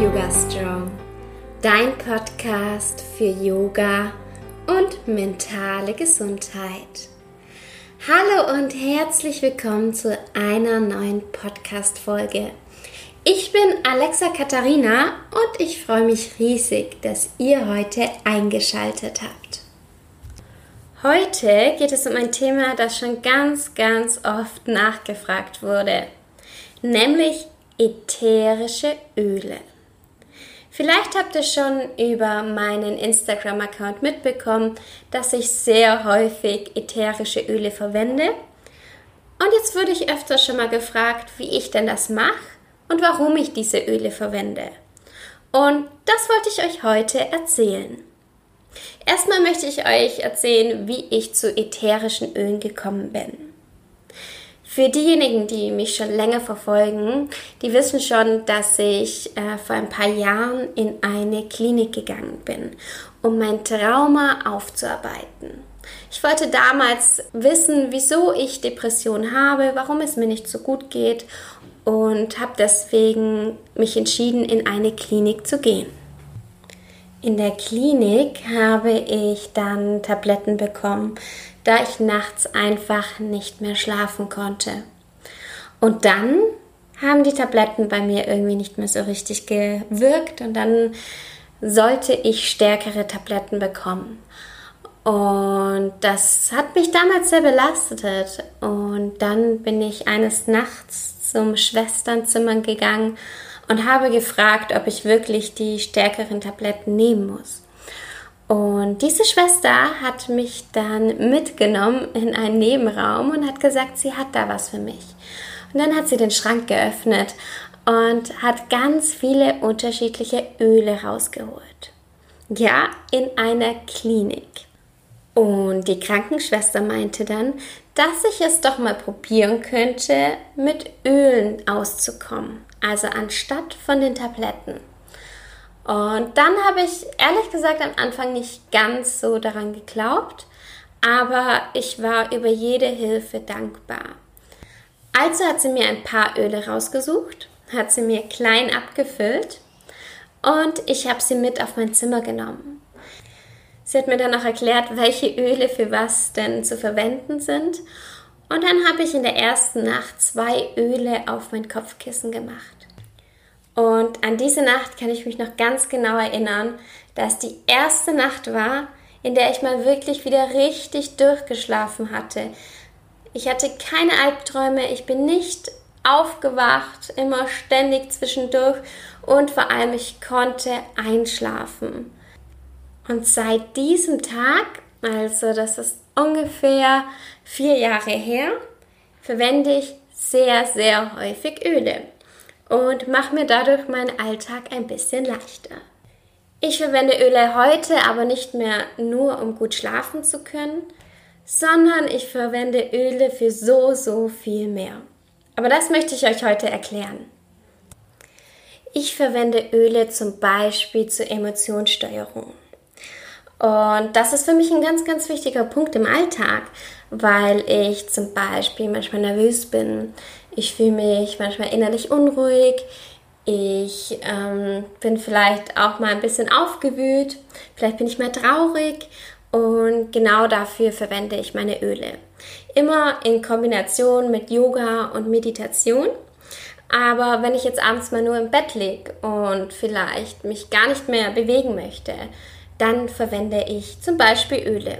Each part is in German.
Yoga Strong, dein Podcast für Yoga und mentale Gesundheit. Hallo und herzlich willkommen zu einer neuen Podcast-Folge. Ich bin Alexa Katharina und ich freue mich riesig, dass ihr heute eingeschaltet habt. Heute geht es um ein Thema, das schon ganz, ganz oft nachgefragt wurde, nämlich ätherische Öle. Vielleicht habt ihr schon über meinen Instagram-Account mitbekommen, dass ich sehr häufig ätherische Öle verwende. Und jetzt wurde ich öfter schon mal gefragt, wie ich denn das mache und warum ich diese Öle verwende. Und das wollte ich euch heute erzählen. Erstmal möchte ich euch erzählen, wie ich zu ätherischen Ölen gekommen bin. Für diejenigen, die mich schon länger verfolgen, die wissen schon, dass ich äh, vor ein paar Jahren in eine Klinik gegangen bin, um mein Trauma aufzuarbeiten. Ich wollte damals wissen, wieso ich Depression habe, warum es mir nicht so gut geht und habe deswegen mich entschieden, in eine Klinik zu gehen. In der Klinik habe ich dann Tabletten bekommen, da ich nachts einfach nicht mehr schlafen konnte. Und dann haben die Tabletten bei mir irgendwie nicht mehr so richtig gewirkt und dann sollte ich stärkere Tabletten bekommen. Und das hat mich damals sehr belastet. Und dann bin ich eines Nachts zum Schwesternzimmer gegangen und habe gefragt, ob ich wirklich die stärkeren Tabletten nehmen muss. Und diese Schwester hat mich dann mitgenommen in einen Nebenraum und hat gesagt, sie hat da was für mich. Und dann hat sie den Schrank geöffnet und hat ganz viele unterschiedliche Öle rausgeholt. Ja, in einer Klinik. Und die Krankenschwester meinte dann, dass ich es doch mal probieren könnte, mit Ölen auszukommen. Also anstatt von den Tabletten. Und dann habe ich ehrlich gesagt am Anfang nicht ganz so daran geglaubt, aber ich war über jede Hilfe dankbar. Also hat sie mir ein paar Öle rausgesucht, hat sie mir klein abgefüllt und ich habe sie mit auf mein Zimmer genommen. Sie hat mir dann auch erklärt, welche Öle für was denn zu verwenden sind. Und dann habe ich in der ersten Nacht zwei Öle auf mein Kopfkissen gemacht. Und an diese Nacht kann ich mich noch ganz genau erinnern, dass die erste Nacht war, in der ich mal wirklich wieder richtig durchgeschlafen hatte. Ich hatte keine Albträume, ich bin nicht aufgewacht, immer ständig zwischendurch und vor allem ich konnte einschlafen. Und seit diesem Tag, also das ist ungefähr vier Jahre her, verwende ich sehr, sehr häufig Öle und mache mir dadurch meinen Alltag ein bisschen leichter. Ich verwende Öle heute aber nicht mehr nur, um gut schlafen zu können, sondern ich verwende Öle für so, so viel mehr. Aber das möchte ich euch heute erklären. Ich verwende Öle zum Beispiel zur Emotionssteuerung. Und das ist für mich ein ganz, ganz wichtiger Punkt im Alltag, weil ich zum Beispiel manchmal nervös bin, ich fühle mich manchmal innerlich unruhig. Ich ähm, bin vielleicht auch mal ein bisschen aufgewühlt. Vielleicht bin ich mal traurig. Und genau dafür verwende ich meine Öle. Immer in Kombination mit Yoga und Meditation. Aber wenn ich jetzt abends mal nur im Bett liege und vielleicht mich gar nicht mehr bewegen möchte, dann verwende ich zum Beispiel Öle.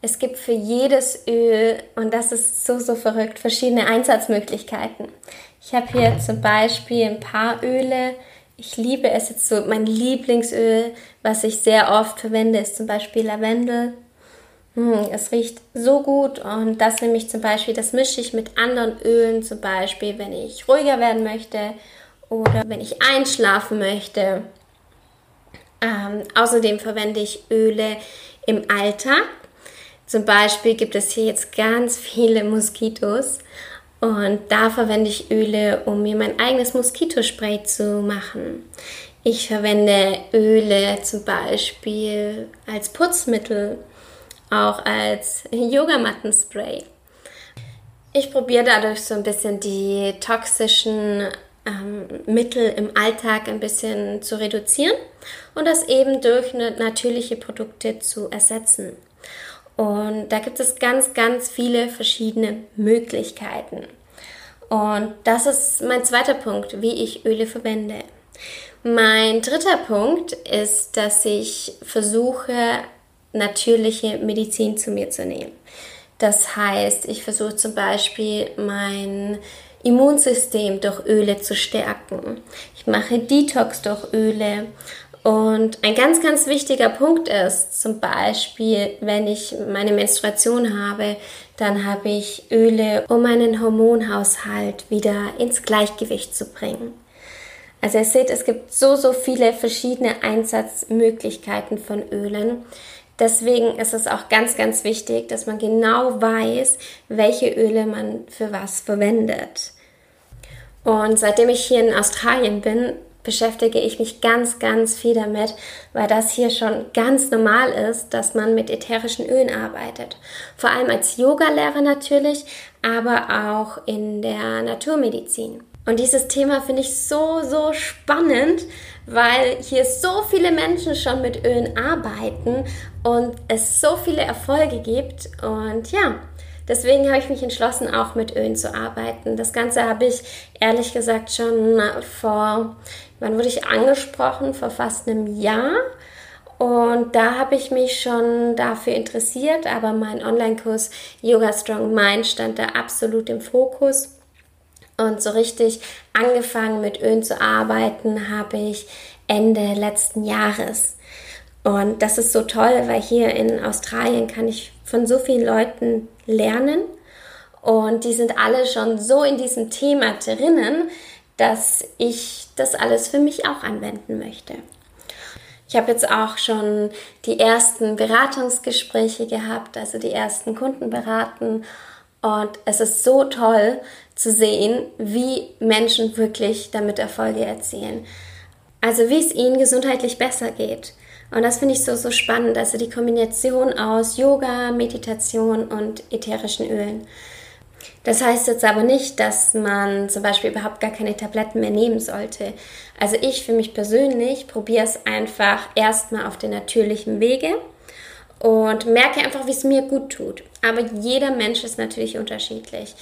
Es gibt für jedes Öl, und das ist so, so verrückt, verschiedene Einsatzmöglichkeiten. Ich habe hier zum Beispiel ein paar Öle. Ich liebe es jetzt so. Mein Lieblingsöl, was ich sehr oft verwende, ist zum Beispiel Lavendel. Hm, es riecht so gut und das nehme ich zum Beispiel, das mische ich mit anderen Ölen, zum Beispiel, wenn ich ruhiger werden möchte oder wenn ich einschlafen möchte. Ähm, außerdem verwende ich Öle im Alltag zum Beispiel gibt es hier jetzt ganz viele Moskitos und da verwende ich Öle, um mir mein eigenes Moskitospray zu machen. Ich verwende Öle zum Beispiel als Putzmittel, auch als Yogamattenspray. Ich probiere dadurch so ein bisschen die toxischen ähm, Mittel im Alltag ein bisschen zu reduzieren und das eben durch natürliche Produkte zu ersetzen. Und da gibt es ganz, ganz viele verschiedene Möglichkeiten. Und das ist mein zweiter Punkt, wie ich Öle verwende. Mein dritter Punkt ist, dass ich versuche, natürliche Medizin zu mir zu nehmen. Das heißt, ich versuche zum Beispiel mein Immunsystem durch Öle zu stärken. Ich mache Detox durch Öle. Und ein ganz, ganz wichtiger Punkt ist zum Beispiel, wenn ich meine Menstruation habe, dann habe ich Öle, um meinen Hormonhaushalt wieder ins Gleichgewicht zu bringen. Also ihr seht, es gibt so, so viele verschiedene Einsatzmöglichkeiten von Ölen. Deswegen ist es auch ganz, ganz wichtig, dass man genau weiß, welche Öle man für was verwendet. Und seitdem ich hier in Australien bin, beschäftige ich mich ganz, ganz viel damit, weil das hier schon ganz normal ist, dass man mit ätherischen Ölen arbeitet. Vor allem als Yogalehrer natürlich, aber auch in der Naturmedizin. Und dieses Thema finde ich so, so spannend, weil hier so viele Menschen schon mit Ölen arbeiten und es so viele Erfolge gibt. Und ja, deswegen habe ich mich entschlossen, auch mit Ölen zu arbeiten. Das Ganze habe ich ehrlich gesagt schon vor, wann wurde ich angesprochen? Vor fast einem Jahr. Und da habe ich mich schon dafür interessiert, aber mein Online-Kurs Yoga Strong Mind stand da absolut im Fokus. Und so richtig angefangen mit Ölen zu arbeiten habe ich Ende letzten Jahres. Und das ist so toll, weil hier in Australien kann ich von so vielen Leuten lernen. Und die sind alle schon so in diesem Thema drinnen, dass ich das alles für mich auch anwenden möchte. Ich habe jetzt auch schon die ersten Beratungsgespräche gehabt, also die ersten Kunden beraten. Und es ist so toll, zu sehen, wie Menschen wirklich damit Erfolge erzielen. Also wie es ihnen gesundheitlich besser geht. Und das finde ich so, so spannend. Also die Kombination aus Yoga, Meditation und ätherischen Ölen. Das heißt jetzt aber nicht, dass man zum Beispiel überhaupt gar keine Tabletten mehr nehmen sollte. Also ich für mich persönlich probiere es einfach erstmal auf den natürlichen Wege und merke einfach, wie es mir gut tut. Aber jeder Mensch ist natürlich unterschiedlich.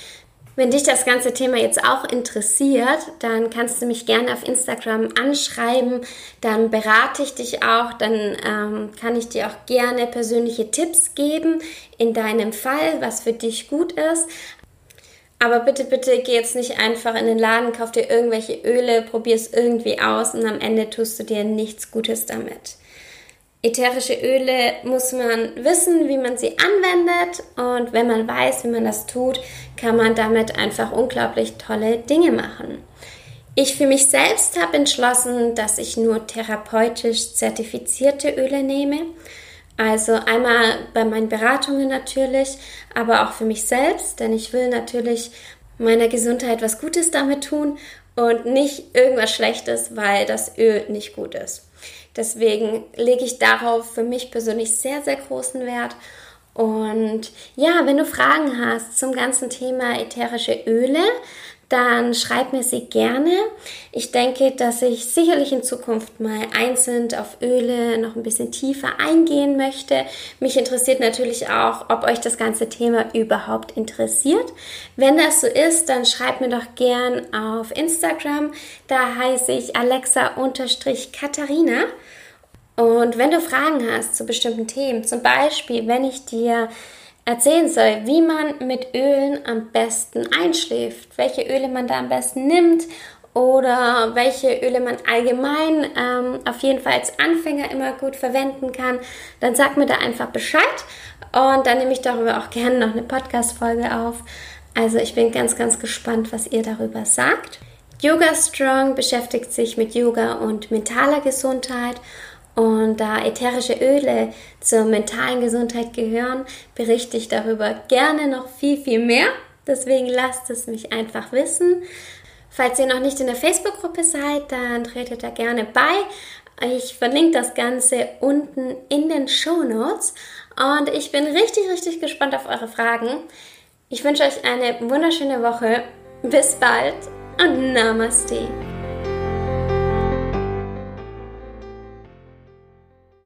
Wenn dich das ganze Thema jetzt auch interessiert, dann kannst du mich gerne auf Instagram anschreiben. Dann berate ich dich auch. Dann ähm, kann ich dir auch gerne persönliche Tipps geben in deinem Fall, was für dich gut ist. Aber bitte, bitte geh jetzt nicht einfach in den Laden, kauf dir irgendwelche Öle, probier es irgendwie aus und am Ende tust du dir nichts Gutes damit. Ätherische Öle muss man wissen, wie man sie anwendet und wenn man weiß, wie man das tut, kann man damit einfach unglaublich tolle Dinge machen. Ich für mich selbst habe entschlossen, dass ich nur therapeutisch zertifizierte Öle nehme. Also einmal bei meinen Beratungen natürlich, aber auch für mich selbst, denn ich will natürlich meiner Gesundheit was Gutes damit tun und nicht irgendwas Schlechtes, weil das Öl nicht gut ist. Deswegen lege ich darauf für mich persönlich sehr, sehr großen Wert. Und ja, wenn du Fragen hast zum ganzen Thema ätherische Öle, dann schreib mir sie gerne. Ich denke, dass ich sicherlich in Zukunft mal einzeln auf Öle noch ein bisschen tiefer eingehen möchte. Mich interessiert natürlich auch, ob euch das ganze Thema überhaupt interessiert. Wenn das so ist, dann schreib mir doch gern auf Instagram. Da heiße ich Alexa-Katharina. Und wenn du Fragen hast zu bestimmten Themen, zum Beispiel, wenn ich dir erzählen soll, wie man mit Ölen am besten einschläft, welche Öle man da am besten nimmt oder welche Öle man allgemein ähm, auf jeden Fall als Anfänger immer gut verwenden kann, dann sag mir da einfach Bescheid und dann nehme ich darüber auch gerne noch eine Podcast-Folge auf. Also ich bin ganz, ganz gespannt, was ihr darüber sagt. Yoga Strong beschäftigt sich mit Yoga und mentaler Gesundheit und da ätherische Öle zur mentalen Gesundheit gehören, berichte ich darüber gerne noch viel, viel mehr. Deswegen lasst es mich einfach wissen. Falls ihr noch nicht in der Facebook-Gruppe seid, dann tretet da gerne bei. Ich verlinke das Ganze unten in den Show Notes. Und ich bin richtig, richtig gespannt auf eure Fragen. Ich wünsche euch eine wunderschöne Woche. Bis bald und Namaste.